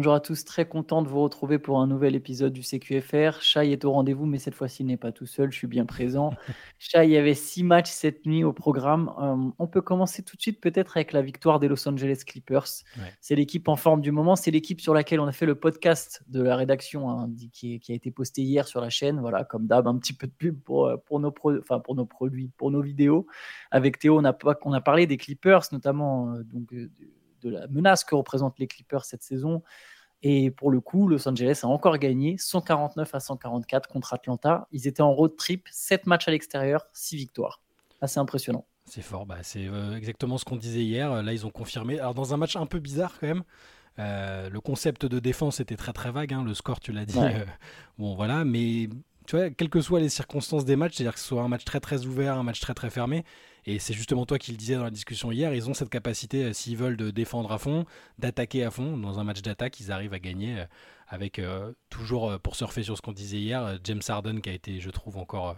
Bonjour à tous, très content de vous retrouver pour un nouvel épisode du CQFR. Chai est au rendez-vous, mais cette fois-ci il n'est pas tout seul, je suis bien présent. Chai, il y avait six matchs cette nuit au programme. Euh, on peut commencer tout de suite peut-être avec la victoire des Los Angeles Clippers. C'est l'équipe en forme du moment, c'est l'équipe sur laquelle on a fait le podcast de la rédaction hein, qui, a été posté hier sur la chaîne. Voilà, comme d'hab, un petit peu de pub pour, euh, pour, nos, enfin, pour nos produits, pour nos vidéos. Avec Théo, on a, on a parlé des Clippers, notamment euh, donc, de la menace que représentent les Clippers cette saison. Et pour le coup, Los Angeles a encore gagné 149 à 144 contre Atlanta. Ils étaient en road trip, 7 matchs à l'extérieur, 6 victoires. Assez impressionnant. C'est fort, bah, c'est euh, exactement ce qu'on disait hier. Là, ils ont confirmé. Alors, dans un match un peu bizarre quand même, euh, le concept de défense était très très vague. Hein. Le score, tu l'as dit. Euh, bon, voilà, mais tu vois, quelles que soient les circonstances des matchs, c'est-à-dire que ce soit un match très très ouvert, un match très très fermé, et c'est justement toi qui le disais dans la discussion hier, ils ont cette capacité, euh, s'ils veulent, de défendre à fond, d'attaquer à fond. Dans un match d'attaque, ils arrivent à gagner euh, avec euh, toujours, pour surfer sur ce qu'on disait hier, James Harden qui a été, je trouve, encore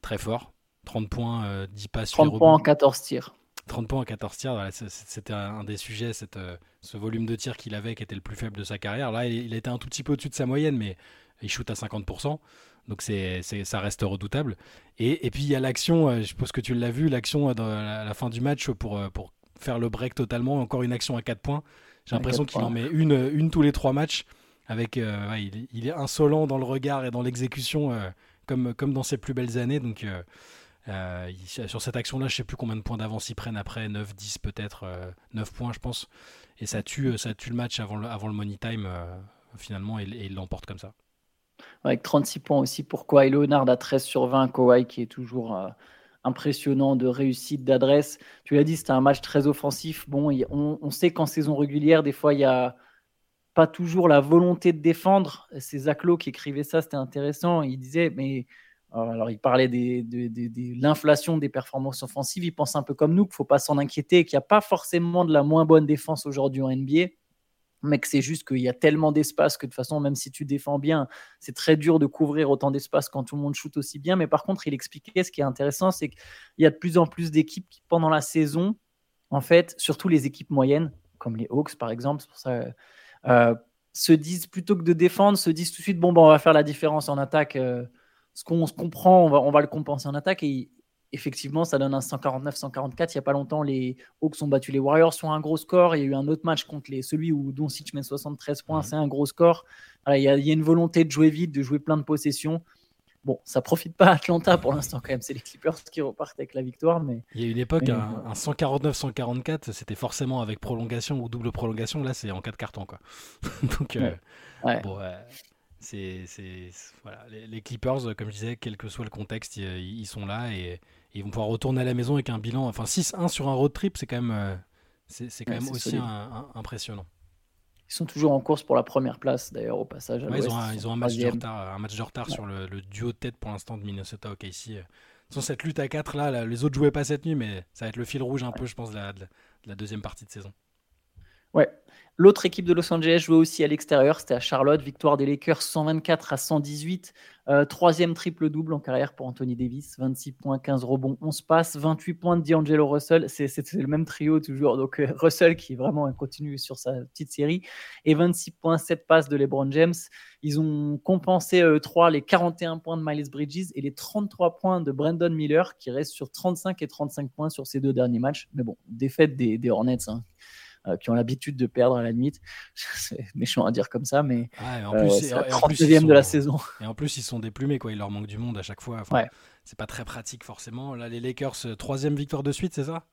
très fort. 30 points, 10 passes 30 points en 14 tirs. 30 points en 14 tirs, c'était un des sujets, cette, ce volume de tirs qu'il avait qui était le plus faible de sa carrière. Là, il, il était un tout petit peu au-dessus de sa moyenne, mais il shoot à 50%. Donc c'est, ça reste redoutable. Et, et puis il y a l'action, euh, je suppose que tu l'as vu, l'action à euh, la, fin du match pour, euh, pour faire le break totalement. Encore une action à 4 points. J'ai l'impression qu'il en met une, une tous les 3 matchs. Avec, il, est insolent dans le regard et dans l'exécution comme, comme dans ses plus belles années. Donc sur cette action-là, je sais plus combien de points d'avance ils prennent après, 9, 10 peut-être, 9 points je pense. Et ça tue, ça tue le match avant le, avant le money time finalement et, et il l'emporte comme ça avec 36 points aussi pour Kawhi Leonard à 13 sur 20. Kawhi qui est toujours euh, impressionnant de réussite, d'adresse. Tu l'as dit, c'était un match très offensif. Bon, on, sait qu'en saison régulière, des fois, il n'y a pas toujours la volonté de défendre. C'est Zach Lowe qui écrivait ça, c'était intéressant. Il disait, mais euh, alors il parlait de, l'inflation des performances offensives. Il pense un peu comme nous qu'il ne faut pas s'en inquiéter, qu'il n'y a pas forcément de la moins bonne défense aujourd'hui en NBA que c'est juste qu'il y a tellement d'espace que de toute façon, même si tu défends bien, c'est très dur de couvrir autant d'espace quand tout le monde shoot aussi bien. Mais par contre, il expliquait ce qui est intéressant, c'est qu'il y a de plus en plus d'équipes qui, pendant la saison, en fait, surtout les équipes moyennes, comme les Hawks par exemple, euh, se disent plutôt que de défendre, se disent tout de suite bon, ben, on va faire la différence en attaque. Euh, ce qu'on se comprend, on va, le compenser en attaque. Effectivement, ça donne un 149-144. Il n'y a pas longtemps, les Hawks ont battu les Warriors sur un gros score. Il y a eu un autre match contre les, celui où Doncic met 73 points. C'est un gros score. il, y a, une volonté de jouer vite, de jouer plein de possessions. Bon, ça profite pas à Atlanta pour l'instant quand même. C'est les Clippers qui repartent avec la victoire. Mais il y a une époque, un, 149-144, c'était forcément avec prolongation ou double prolongation. Là, c'est en quatre cartons quoi. Donc, euh, bon, c'est, voilà, les, Clippers, comme je disais, quel que soit le contexte, ils sont là et ils vont pouvoir retourner à la maison avec un bilan. Enfin, 6-1 sur un road trip, c'est quand même, euh, c'est, quand même aussi impressionnant. Ils sont toujours en course pour la première place, d'ailleurs, au passage. ils, ont un, ils ont un, match de retard, un match de retard sur le, duo de tête pour l'instant de Minnesota OKC. Sans cette lutte à 4 là, les autres jouaient pas cette nuit, mais ça va être le fil rouge un peu, je pense, de la deuxième partie de saison. Ouais. L'autre équipe de Los Angeles jouait aussi à l'extérieur, c'était à Charlotte, victoire des Lakers 124 à 118, euh, troisième triple-double en carrière pour Anthony Davis, 26 points, 15 rebonds, 11 passes, 28 points de D'Angelo Russell, c'est le même trio toujours, donc euh, Russell qui vraiment continue sur sa petite série, et 26 points, 7 passes de LeBron James. Ils ont compensé euh, 3 les 41 points de Miles Bridges et les 33 points de Brandon Miller qui reste sur 35 et 35 points sur ces deux derniers matchs. Mais bon, défaite des, des Hornets. Hein euh, qui ont l'habitude de perdre à la limite. C'est méchant à dire comme ça, mais en plus, c'est la 39e de la saison. Et en plus, ils sont déplumés, quoi. Il leur manque du monde à chaque fois. Enfin, C'est pas très pratique forcément. Là, les Lakers, euh, troisième victoire de suite, c'est ça?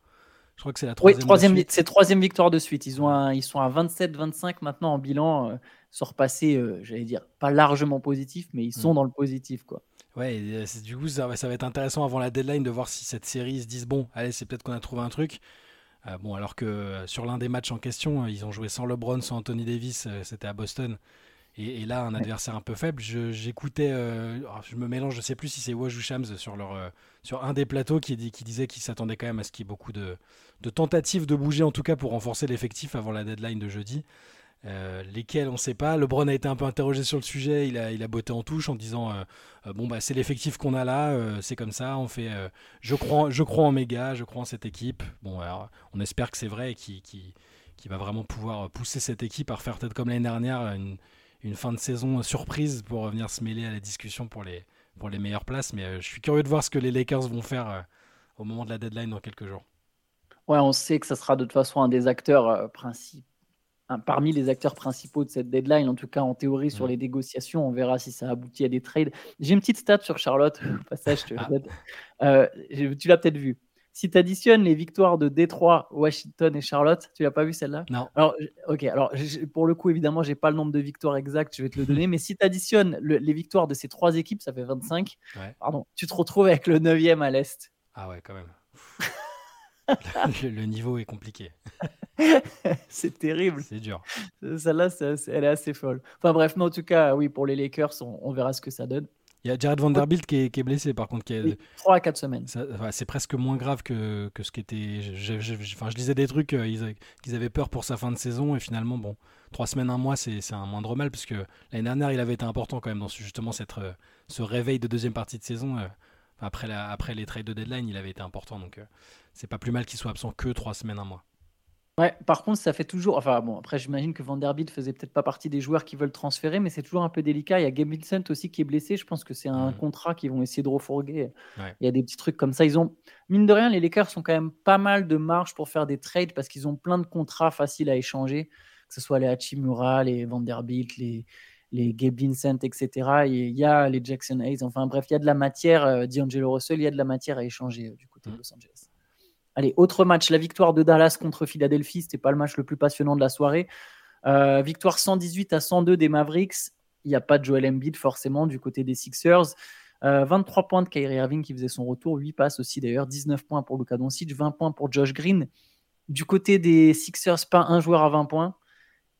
Je crois que c'est la troisième. Oui, troisième, c'est troisième victoire de suite. Ils, ont ils sont à 27-25 maintenant en bilan, euh, sont repassés, j'allais dire, pas largement positif, mais ils sont mm. dans le positif. quoi. Ouais, du coup, ça, ça, va être intéressant avant la deadline de voir si cette série se disent bon, allez, c'est peut-être qu'on a trouvé un truc. Euh, bon, alors que euh, sur l'un des matchs en question, euh, ils ont joué sans LeBron, sans Anthony Davis, c'était à Boston. Et, là, un adversaire un peu faible. J'écoutais, je, me mélange, je sais plus si c'est Woj ou Shams sur, leur, sur un des plateaux qui, qui disait qu'il s'attendait quand même à ce qu'il y ait beaucoup de, de, tentatives de bouger, en tout cas pour renforcer l'effectif avant la deadline de jeudi. Euh, lesquels on ne sait pas. LeBron a été un peu interrogé sur le sujet, il a, il a botté en touche en disant euh, euh, bon bah c'est l'effectif qu'on a là, c'est comme ça, on fait. je crois, je crois en méga, je crois en cette équipe. Bon alors on espère que c'est vrai et qui va vraiment pouvoir pousser cette équipe à refaire peut-être comme l'année dernière une, une, fin de saison surprise pour venir se mêler à la discussion pour les, pour les meilleures places. Mais je suis curieux de voir ce que les Lakers vont faire au moment de la deadline dans quelques jours. Ouais, on sait que ça sera de toute façon un des acteurs principaux parmi les acteurs principaux de cette deadline, en tout cas en théorie sur les négociations. On verra si ça aboutit à des trades. J'ai une petite stat sur Charlotte, au passage, ah. euh, tu l'as peut-être vu. Si tu additionnes les victoires de Détroit, Washington et Charlotte, tu l'as pas vu celle-là? Non. Alors, ok, alors pour le coup, évidemment, j'ai pas le nombre de victoires exact, je vais te le donner, mais si tu additionnes les victoires de ces trois équipes, ça fait 25. Pardon, tu te retrouves avec le 9e à l'Est. Ah ouais, quand même. le, niveau est compliqué. c'est terrible. C'est dur. Celle-là, elle est assez folle. Enfin bref, mais en tout cas, oui, pour les Lakers, on, verra ce que ça donne. Il y a Jared Vanderbilt qui est, qui est blessé par contre. Qui est, 3 à 4 semaines. c'est presque moins grave que, que ce qui était. Je, je, enfin, je disais des trucs euh, qu'ils avaient peur pour sa fin de saison et finalement, bon, 3 semaines, un mois, c'est un moindre mal puisque l'année dernière, il avait été important quand même dans justement cette, euh, ce réveil de deuxième partie de saison. Euh, après, la, après les trades de deadline, il avait été important. Donc, c'est pas plus mal qu'il soit absent que trois semaines, un mois. Ouais, par contre, ça fait toujours. Enfin, bon, après, j'imagine que Vanderbilt faisait peut-être pas partie des joueurs qui veulent transférer, mais c'est toujours un peu délicat. Il y a Gabe Vincent aussi qui est blessé. Je pense que c'est un mmh. contrat qu'ils vont essayer de refourguer. Il y a des petits trucs comme ça. Ils ont, mine de rien, les Lakers sont quand même pas mal de marge pour faire des trades parce qu'ils ont plein de contrats faciles à échanger, que ce soit les Hachimura, les Vanderbilt, les, les Gabe Vincent, etc. il y a les Jackson Hayes. Enfin, bref, il y a de la matière. Euh, D'Angelo Russell, il y a de la matière à échanger euh, du côté de mmh. Los Angeles. Allez, autre match, la victoire de Dallas contre Philadelphie. C'était pas le match le plus passionnant de la soirée. Euh, victoire 118 à 102 des Mavericks. Il n'y a pas de Joel Embiid forcément du côté des Sixers. 23 euh, points de Kyrie Irving qui faisait son retour, 8 passes aussi d'ailleurs, 19 points pour Luka Doncic, 20 points pour Josh Green. Du côté des Sixers, pas un joueur à 20 points.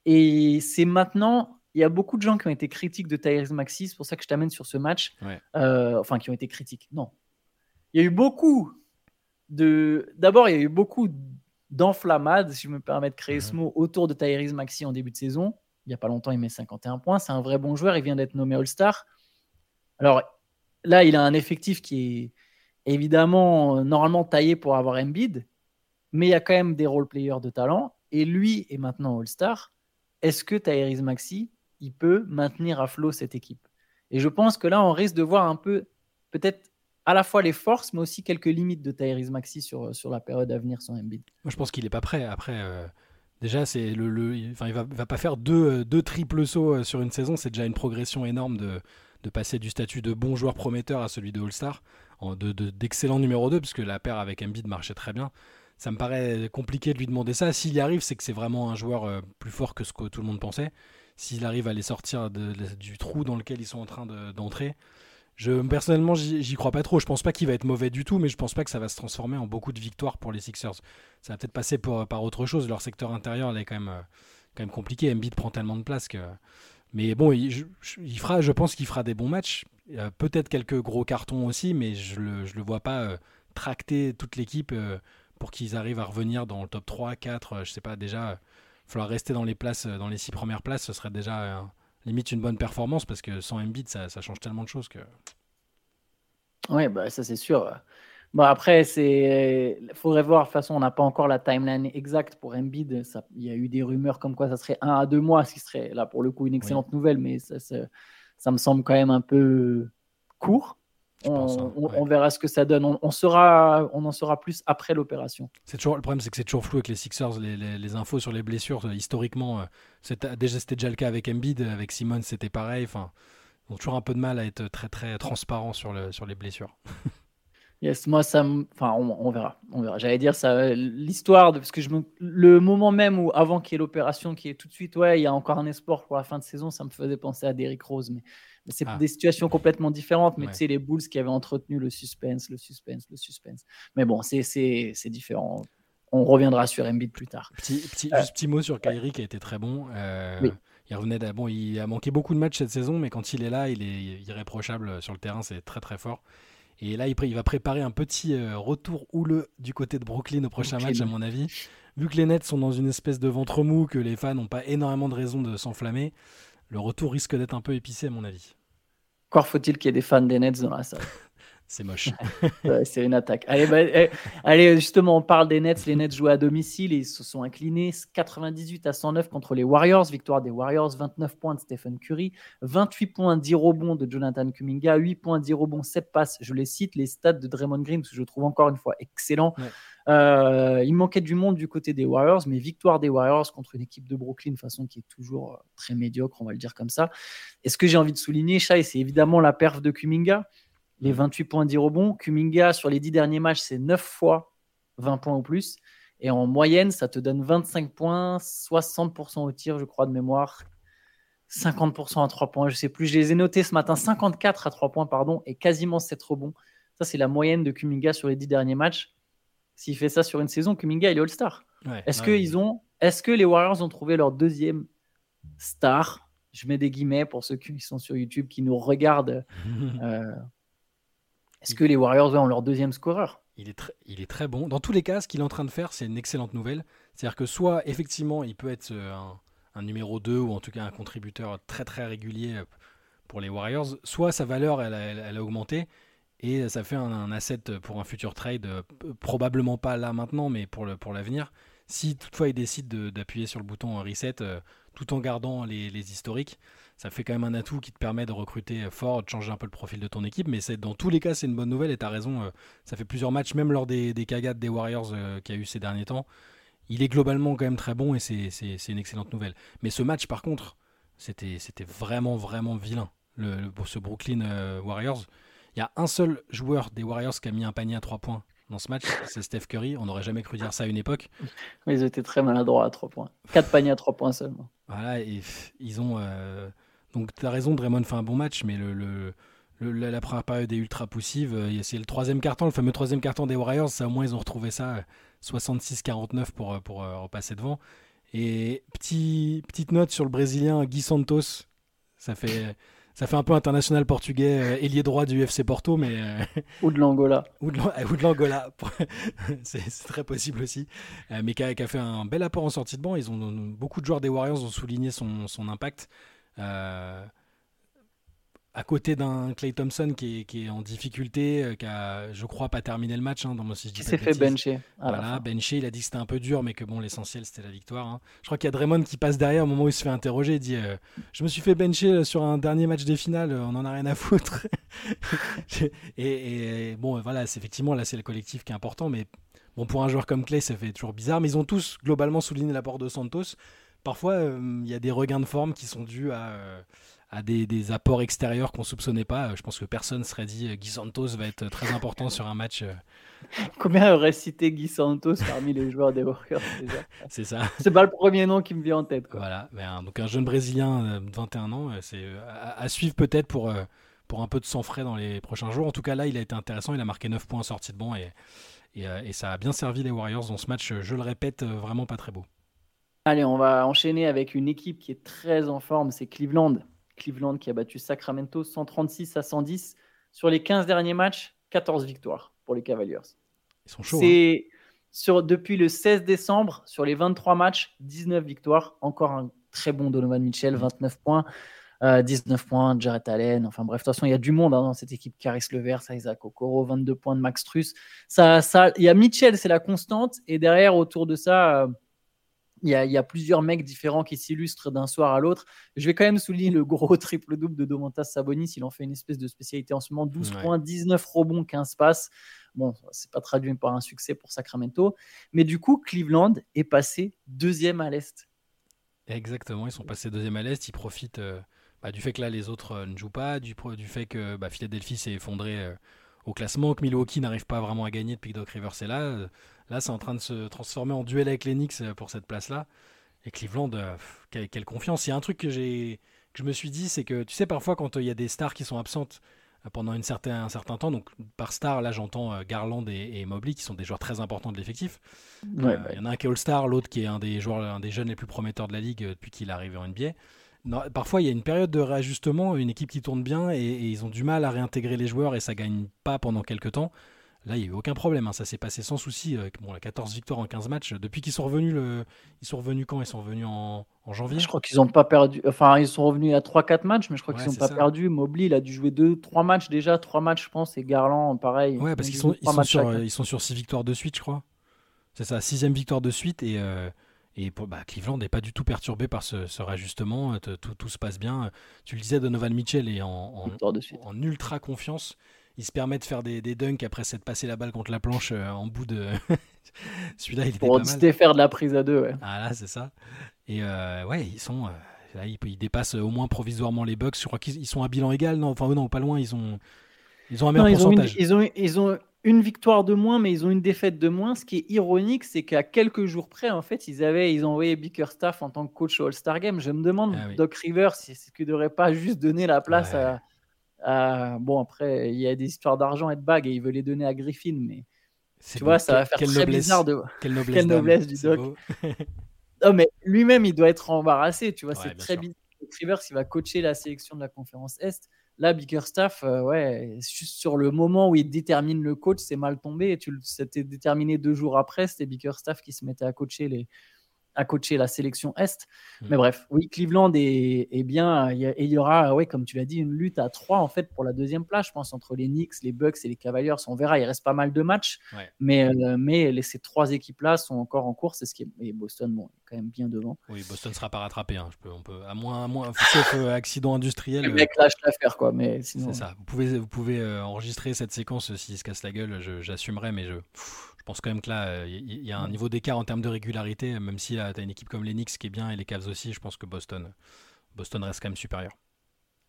Et c'est maintenant, il y a beaucoup de gens qui ont été critiques de Tyrese Maxi, c'est pour ça que je t'amène sur ce match. Euh, enfin, qui ont été critiques. Non. Il y a eu beaucoup D'abord, il y a eu beaucoup d'enflammades, si je me permets de créer ce mot, autour de Tyrese Maxi en début de saison. Il n'y a pas longtemps, il met 51 points. C'est un vrai bon joueur. Il vient d'être nommé All-Star. Alors là, il a un effectif qui est évidemment normalement taillé pour avoir Embiid, mais il y a quand même des role-players de talent. Et lui est maintenant All-Star. Est-ce que Tyrese Maxi, il peut maintenir à flot cette équipe? Et je pense que là, on risque de voir un peu, peut-être à la fois les forces, mais aussi quelques limites de Tyrese Maxi sur, sur la période à venir sans Embiid. Moi, je pense qu'il n'est pas prêt. Après, euh, déjà, c'est le, le, enfin, il va, va pas faire deux, deux triples sauts euh, sur une saison. C'est déjà une progression énorme de, de passer du statut de bon joueur prometteur à celui de All-Star, d'excellent de, numéro 2, puisque la paire avec Embiid marchait très bien. Ça me paraît compliqué de lui demander ça. S'il y arrive, c'est que c'est vraiment un joueur euh, plus fort que ce que tout le monde pensait. S'il arrive à les sortir du trou dans lequel ils sont en train d'entrer, je, personnellement, j'y crois pas trop. Je pense pas qu'il va être mauvais du tout, mais je pense pas que ça va se transformer en beaucoup de victoires pour les Sixers. Ça va peut-être passer par autre chose. Leur secteur intérieur, est quand même, euh, quand même compliqué. Embiid prend tellement de place que. Mais bon, il, il fera, je pense qu'il fera des bons matchs. Peut-être quelques gros cartons aussi, mais je le, je le vois pas euh, tracter toute l'équipe euh, pour qu'ils arrivent à revenir dans le top 3, 4. je sais pas, déjà, il falloir rester dans les places, dans les six premières places, ce serait déjà limite une bonne performance parce que sans Embiid, ça, ça change tellement de choses que. Oui, bah, ça c'est sûr. Bon, après, c'est faudrait voir. De toute façon, on n'a pas encore la timeline exacte pour Embiid. Ça... Il y a eu des rumeurs comme quoi ça serait un à deux mois, ce qui serait là pour le coup une excellente nouvelle, mais ça, ça, me semble quand même un peu court. Hein, on, verra ce que ça donne. On, sera, on en saura plus après l'opération. C'est toujours le problème, c'est que c'est toujours flou avec les Sixers. Les, infos sur les blessures, euh, historiquement, euh, c'était déjà c'était déjà le cas avec Embiid, avec Simon, c'était pareil. Enfin, ils ont toujours un peu de mal à être très très transparent sur le sur les blessures. Yes, moi ça, enfin on, verra, on verra. J'allais dire ça, l'histoire de parce que je me... le moment même où avant qu'il y ait l'opération, qui est tout de suite, ouais, il y a encore un espoir pour la fin de saison, ça me faisait penser à Derrick Rose, mais c'est ah. des situations complètement différentes, mais tu sais, les Bulls qui avaient entretenu le suspense, le suspense, le suspense. Mais bon, c'est différent. On reviendra sur Embiid plus tard. Petit, petit, euh, juste petit mot sur Kyrie qui a été très bon. Euh, il revenait bon, il a manqué beaucoup de matchs cette saison, mais quand il est là, il est irréprochable sur le terrain, c'est très très fort. Et là, il, il, va préparer un petit euh, retour houleux du côté de Brooklyn au prochain match, à mon avis. Vu que les Nets sont dans une espèce de ventre mou, que les fans n'ont pas énormément de raisons de s'enflammer, le retour risque d'être un peu épicé, à mon avis. Encore faut-il qu'il y ait des fans des Nets dans la salle. C'est moche. c'est une attaque. Allez, bah, eh, allez, justement, on parle des Nets. Les Nets jouent à domicile et ils se sont inclinés 98 à 109 contre les Warriors. Victoire des Warriors, 29 points de Stephen Curry, 28 points, 10 rebonds de Jonathan Kuminga, 8 points, 10 rebonds, 7 passes. Je les cite, les stats de Draymond Green, que je trouve encore une fois excellent. Euh, il manquait du monde du côté des Warriors, mais victoire des Warriors contre une équipe de Brooklyn, façon qui est toujours euh, très médiocre, on va le dire comme ça. Et ce que j'ai envie de souligner, Shai, c'est évidemment la perf de Kuminga les 28 points 10 rebonds. Kuminga, sur les 10 derniers matchs, c'est 9 fois 20 points ou plus. Et en moyenne, ça te donne 25 points, 60% au tir, je crois, de mémoire. 50% à 3 points, je sais plus. Je les ai notés ce matin, 54 à 3 points, pardon, et quasiment 7 rebonds. Ça, c'est la moyenne de Kuminga sur les 10 derniers matchs. S'il fait ça sur une saison, Kuminga, il est All-Star. est-ce, que ont, est-ce que les Warriors ont trouvé leur deuxième star? Je mets des guillemets pour ceux qui sont sur YouTube, qui nous regardent euh, est-ce que les Warriors ont leur deuxième scoreur? Il est, très, il est très bon. Dans tous les cas, ce qu'il est en train de faire, c'est une excellente nouvelle. C'est-à-dire que soit, effectivement, il peut être euh, un, numéro 2 ou en tout cas un contributeur très très régulier euh, pour les Warriors, soit sa valeur, elle, a augmenté et ça fait un, asset pour un futur trade, euh, probablement pas là maintenant, mais pour l'avenir. Pour si toutefois il décide d'appuyer sur le bouton reset tout en gardant les historiques, ça fait quand même un atout qui te permet de recruter fort, de changer un peu le profil de ton équipe. Mais dans tous les cas, c'est une bonne nouvelle et tu as raison. Euh, ça fait plusieurs matchs, même lors des, des cagades des Warriors euh, qu'il y a eu ces derniers temps. Il est globalement quand même très bon et c'est une excellente nouvelle. Mais ce match, par contre, c'était vraiment, vraiment vilain. Le, ce Brooklyn euh, Warriors, il y a un seul joueur des Warriors qui a mis un panier à 3 points dans ce match, c'est Steph Curry. On n'aurait jamais cru dire ça à une époque. Mais ils étaient très maladroits à 3 points. 4 paniers à 3 points seulement. Voilà, et ils ont. Donc tu as raison, Draymond fait un bon match, mais le, la première période est ultra poussive. Euh, c'est le troisième carton, le fameux troisième carton des Warriors. Ça, au moins, ils ont retrouvé ça 66-49 pour, euh, pour euh, repasser devant. Et petit, petite note sur le Brésilien Gui Santos. Ça fait, ça fait un peu international portugais, ailier droit du FC Porto, mais. ou de l'Angola. Ou de l'Angola. c'est très possible aussi. mais qui a, fait un bel apport en sortie de banc. Ils ont, beaucoup de joueurs des Warriors ont souligné son, son impact. Euh, à côté d'un Clay Thompson qui est, en difficulté, euh, qui a, je crois, pas terminé le match. Hein, dans si qui s'est fait bencher. Voilà, bencher. Il a dit que c'était un peu dur, mais que bon, l'essentiel c'était la victoire. Hein. Je crois qu'il y a Draymond qui passe derrière au moment où il se fait interroger. Il dit euh, Je me suis fait bencher sur un dernier match des finales, on en a rien à foutre. et, bon, voilà, c'est effectivement là, c'est le collectif qui est important, mais bon, pour un joueur comme Clay, ça fait toujours bizarre. Mais ils ont tous globalement souligné l'apport de Santos parfois, euh, il y a des regains de forme qui sont dus à, euh, à des, apports extérieurs qu'on soupçonnait pas. Je pense que personne serait dit euh, Guy Santos va être très important sur un match. Combien aurait cité Guy Santos parmi les joueurs des Warriors C'est ça. C'est pas le premier nom qui me vient en tête. Voilà, donc un jeune Brésilien de 21 ans, c'est à, suivre peut-être pour, pour un peu de sang frais dans les prochains jours. En tout cas, là, il a été intéressant. Il a marqué 9 points en sortie de banc et, et, et ça a bien servi les Warriors dans ce match, je le répète, vraiment pas très beau. Allez, on va enchaîner avec une équipe qui est très en forme, c'est Cleveland. Cleveland qui a battu Sacramento 136 à 110. Sur les 15 derniers matchs, 14 victoires pour les Cavaliers. Ils sont chauds. C'est hein. sur, depuis le 16 décembre, sur les 23 matchs, 19 victoires. Encore un très bon Donovan Mitchell, 29 points. 19 euh, points, Jarrett Allen. Enfin bref, de toute façon, il y a du monde hein, dans cette équipe. Caris Levert, Isaac Okoro, 22 points de Max Truss. Ça, ça, il y a Mitchell, c'est la constante. Et derrière, autour de ça, euh, il y, a, plusieurs mecs différents qui s'illustrent d'un soir à l'autre. Je vais quand même souligner le gros triple-double de Domantas Sabonis. Il en fait une espèce de spécialité en ce moment 12 points, 19 rebonds, 15 passes. Bon, c'est pas traduit par un succès pour Sacramento. Mais du coup, Cleveland est passé deuxième à l'Est. Exactement, ils sont passés deuxième à l'Est. Ils profitent euh, bah, du fait que là, les autres euh, ne jouent pas, du, du fait que bah, Philadelphie s'est effondré euh, au classement, que Milwaukee n'arrive pas vraiment à gagner depuis que Doc Rivers est là. Là, c'est en train de se transformer en duel avec les Knicks euh, pour cette place-là. Et Cleveland, euh, quelle, confiance. Il y a un truc que, j'ai, que je me suis dit, c'est que tu sais, parfois, quand euh, il y a des stars qui sont absentes pendant une certain, un certain temps, donc par star, là, j'entends Garland et, Mobley, qui sont des joueurs très importants de l'effectif. Il y en a un qui est All-Star, l'autre qui est un des, joueurs, un des jeunes les plus prometteurs de la ligue depuis qu'il est arrivé en NBA. Non, parfois, il y a une période de réajustement, une équipe qui tourne bien et, et, ils ont du mal à réintégrer les joueurs et ça gagne pas pendant quelques temps. Là, il n'y a eu aucun problème. Hein. Ça s'est passé sans souci. Bon, la 14 victoires en 15 matchs. Depuis qu'ils sont revenus, le... ils sont revenus quand? Ils sont revenus en, janvier? Je crois qu'ils n'ont pas perdu. Enfin, ils sont revenus à 3-4 matchs, mais je crois qu'ils n'ont pas perdu. Mobley, il a dû jouer 2-3 matchs déjà. 3 matchs, je pense. Et Garland, pareil. Ouais, parce qu'ils sont, ils sont, sur, ils sont sur 6 victoires de suite, je crois. C'est ça, sixième victoire de suite. Et, euh, et bah, Cleveland n'est pas du tout perturbé par ce, ce réajustement. Tout, tout, se passe bien. Tu le disais, Donovan Mitchell est en, en, en ultra confiance il se permet de faire des, des dunks après s'être passé la balle contre la planche euh, en bout de. Celui-là, il était Pour pas faire de la prise à deux, ouais. Ah là, c'est ça. Et euh, ouais, ils sont. Euh, là, ils, dépassent au moins provisoirement les Bucks. Je crois qu'ils sont à bilan égal. Non, enfin, non, pas loin. Ils ont, ils ont un meilleur pourcentage. Ils ont, une, ils, ont, une victoire de moins, mais ils ont une défaite de moins. Ce qui est ironique, c'est qu'à quelques jours près, en fait, ils avaient, ils ont envoyé Bickerstaff en tant que coach au All-Star Game. Je me demande, ah Doc Rivers, si ce qu'il ne devrait pas juste donner la place à bon, après, il y a des histoires d'argent et de bagues et il veut les donner à Griffin, mais tu vois, ça va faire très bizarre de. Quelle noblesse, du doc. non, mais lui-même, il doit être embarrassé, tu vois, c'est très bizarre. Rivers, il va coacher la sélection de la conférence Est. Là, Bickerstaff, euh, ouais, juste sur le moment où il détermine le coach, c'est mal tombé. C'était déterminé deux jours après, c'était Bickerstaff qui se mettait à coacher les, à coacher la sélection Est. Mm. Mais bref, oui, Cleveland est, bien. Et il y aura, ouais, comme tu l'as dit, une lutte à trois en fait pour la deuxième place, je pense, entre les Knicks, les Bucks et les Cavaliers. On verra, il reste pas mal de matchs. Mais, euh, mais les, ces trois équipes-là sont encore en course. Ce qui est, et Boston, bon, est quand même bien devant. Oui, Boston ne sera pas rattrapé. Hein. Je peux, on peut, à moins, à moins sauf euh, accident industriel. Le mec lâche l'affaire, quoi. Mais sinon. C'est ça. Vous pouvez, vous pouvez euh, enregistrer cette séquence s'il se casse la gueule. J'assumerai, mais je pense quand même que là, il y, a un niveau d'écart en termes de régularité, même si tu as une équipe comme les Knicks qui est bien et les Cavs aussi, je pense que Boston, Boston reste quand même supérieur.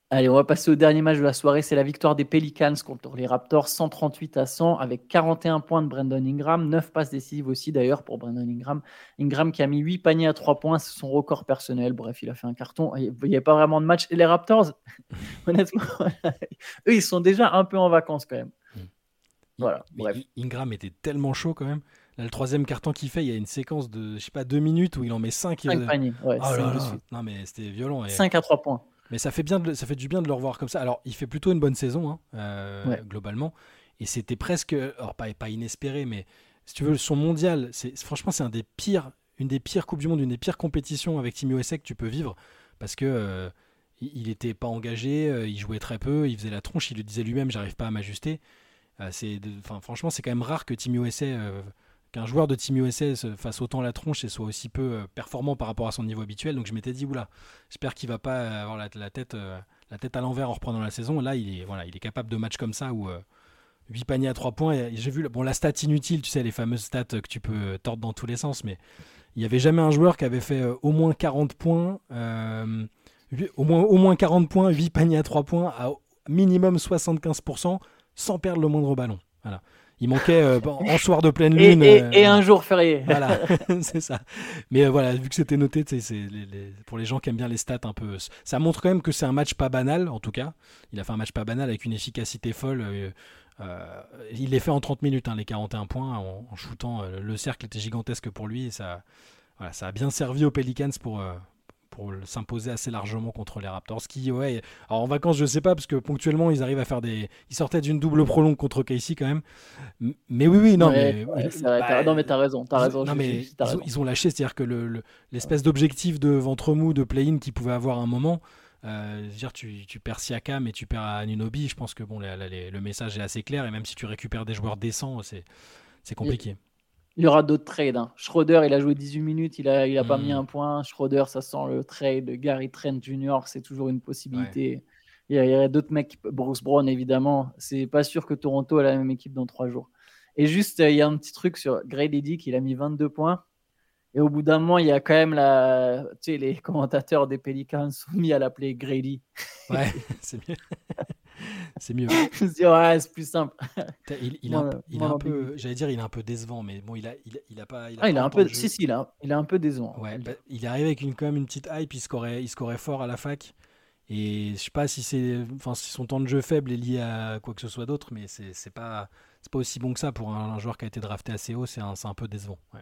Allez, on va passer au dernier match de la soirée. C'est la victoire des Pelicans contre les Raptors, 138 à 100, avec 41 points de Brandon Ingram, 9 passes décisives aussi d'ailleurs pour Brandon Ingram. Ingram qui a mis 8 paniers à 3 points, c'est son record personnel. Bref, il a fait un carton. Il n'y a pas vraiment de match. Et les Raptors, honnêtement, eux, ils sont déjà un peu en vacances quand même. Voilà, Ingram était tellement chaud quand même. Là, le troisième carton qu'il fait, il y a une séquence de, je sais pas, deux minutes où il en met 5. 5 paniers, ouais, oh Non, mais c'était violent. Et... 5 à 3 points. Mais ça fait, bien ça fait du bien de le revoir comme ça. Alors, il fait plutôt une bonne saison, hein, euh, globalement. Et c'était presque, alors pas, pas inespéré, mais si tu veux, son mondial, c'est franchement, c'est un des pires, une des pires Coupes du Monde, une des pires compétitions avec Team USA que tu peux vivre. Parce que. Euh, il n'était pas engagé, euh, il jouait très peu, il faisait la tronche, il le disait lui-même, j'arrive pas à m'ajuster. Euh, franchement, c'est quand même rare que Team euh, qu'un joueur de Team USA se fasse autant la tronche et soit aussi peu euh, performant par rapport à son niveau habituel. Donc je m'étais dit, oula, j'espère qu'il va pas avoir la, tête, à l'envers en reprenant la saison. Là, il est, capable de matchs comme ça où 8 paniers à 3 points. J'ai vu bon, la stat inutile, tu sais, les fameuses stats que tu peux tordre dans tous les sens, mais il n'y avait jamais un joueur qui avait fait au moins 40 points, au, au moins 40 points, 8 paniers à 3 points, à minimum 75% sans perdre le moindre ballon. Voilà. Il manquait euh, en soir de pleine lune. Et, euh, un jour férié. Voilà, c'est ça. Mais euh, voilà, vu que c'était noté, c'est pour les gens qui aiment bien les stats un peu. Ça montre quand même que c'est un match pas banal, en tout cas. Il a fait un match pas banal avec une efficacité folle. il les fait en 30 minutes, hein, les 41 points, en, shootant. le cercle était gigantesque pour lui. Et ça, voilà, ça a bien servi aux Pelicans pour, pour s'imposer assez largement contre les Raptors. Qui, ouais, alors en vacances, je sais pas, parce que ponctuellement, ils arrivent à faire des. Ils sortaient d'une double prolongue contre Casey quand même. Mais oui, oui, non, mais. Bah, non, mais t'as raison, t'as raison. Non, mais ils, ont, lâché, c'est-à-dire que l'espèce d'objectif de ventre mou, de play-in qu'ils pouvaient avoir à un moment. Euh, dire tu, tu perds Siakam et tu perds Anunobi, je pense que bon, le message est assez clair et même si tu récupères des joueurs décents, c'est compliqué. Il y aura d'autres trades. Hein. Schroeder, il a joué 18 minutes, il n'a il a pas mis hmm. un point. Schroeder, ça sent le trade. Gary Trent Jr., c'est toujours une possibilité. Il y a, d'autres mecs, Bruce Brown évidemment. C'est pas sûr que Toronto a la même équipe dans trois jours. Et juste, il y a un petit truc sur Grady Dick, il a mis 22 points. Et au bout d'un moment, il y a quand même la. Tu sais, les commentateurs des Pelicans sont mis à l'appeler Grady. Ouais, c'est mieux. c'est mieux. Je me dis, ouais, c'est plus simple. Il, il, a, il un peu, j'allais dire, il est un peu décevant, mais bon, il a, il, il a pas. Il a, ah, il a un peu, si, si, il a, il a un peu décevant. Ouais, bah, il est arrivé avec une, quand même une petite hype, il scorait, il scorait fort à la fac. Et je sais pas si c'est, enfin, si son temps de jeu faible est lié à quoi que ce soit d'autre, mais c'est, c'est pas, c'est pas aussi bon que ça pour un, joueur qui a été drafté assez haut. C'est un, c'est un peu décevant. Ouais.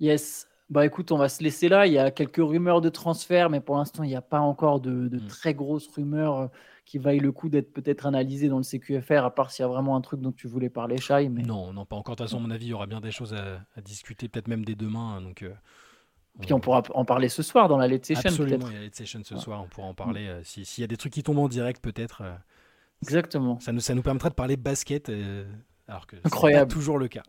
Yes. Bah écoute, on va se laisser là. Il y a quelques rumeurs de transfert, mais pour l'instant, il n'y a pas encore de, de mm. très grosses rumeurs qui vaille le coup d'être peut-être analysé dans le CQFR, à part s'il y a vraiment un truc dont tu voulais parler, Shai. Mais... Non, non, pas encore. De toute façon, à mon avis, il y aura bien des choses à, discuter, peut-être même dès demain. Donc, euh, Puis on pourra en parler ce soir dans la late session. Absolument, il y a la late session ce soir, on pourra en parler. Euh, s'il y a des trucs qui tombent en direct, peut-être. Euh, Exactement. Ça nous, ça nous permettra de parler basket, alors que c'est toujours le cas.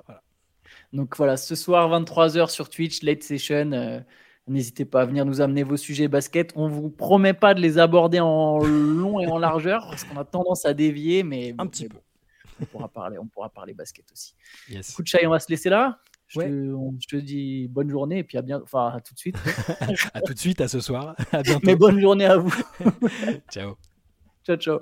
Donc voilà, ce soir, 23h sur Twitch, late session. N'hésitez pas à venir nous amener vos sujets basket. On vous promet pas de les aborder en long et en largeur parce qu'on a tendance à dévier, mais un petit peu. on pourra parler, on pourra parler basket aussi. Yes. Écoute, Chai, on va se laisser là. Je, te, dis bonne journée et puis à bien, enfin à tout de suite. à tout de suite, à ce soir. À bientôt. Mais bonne journée à vous. ciao. Ciao, ciao.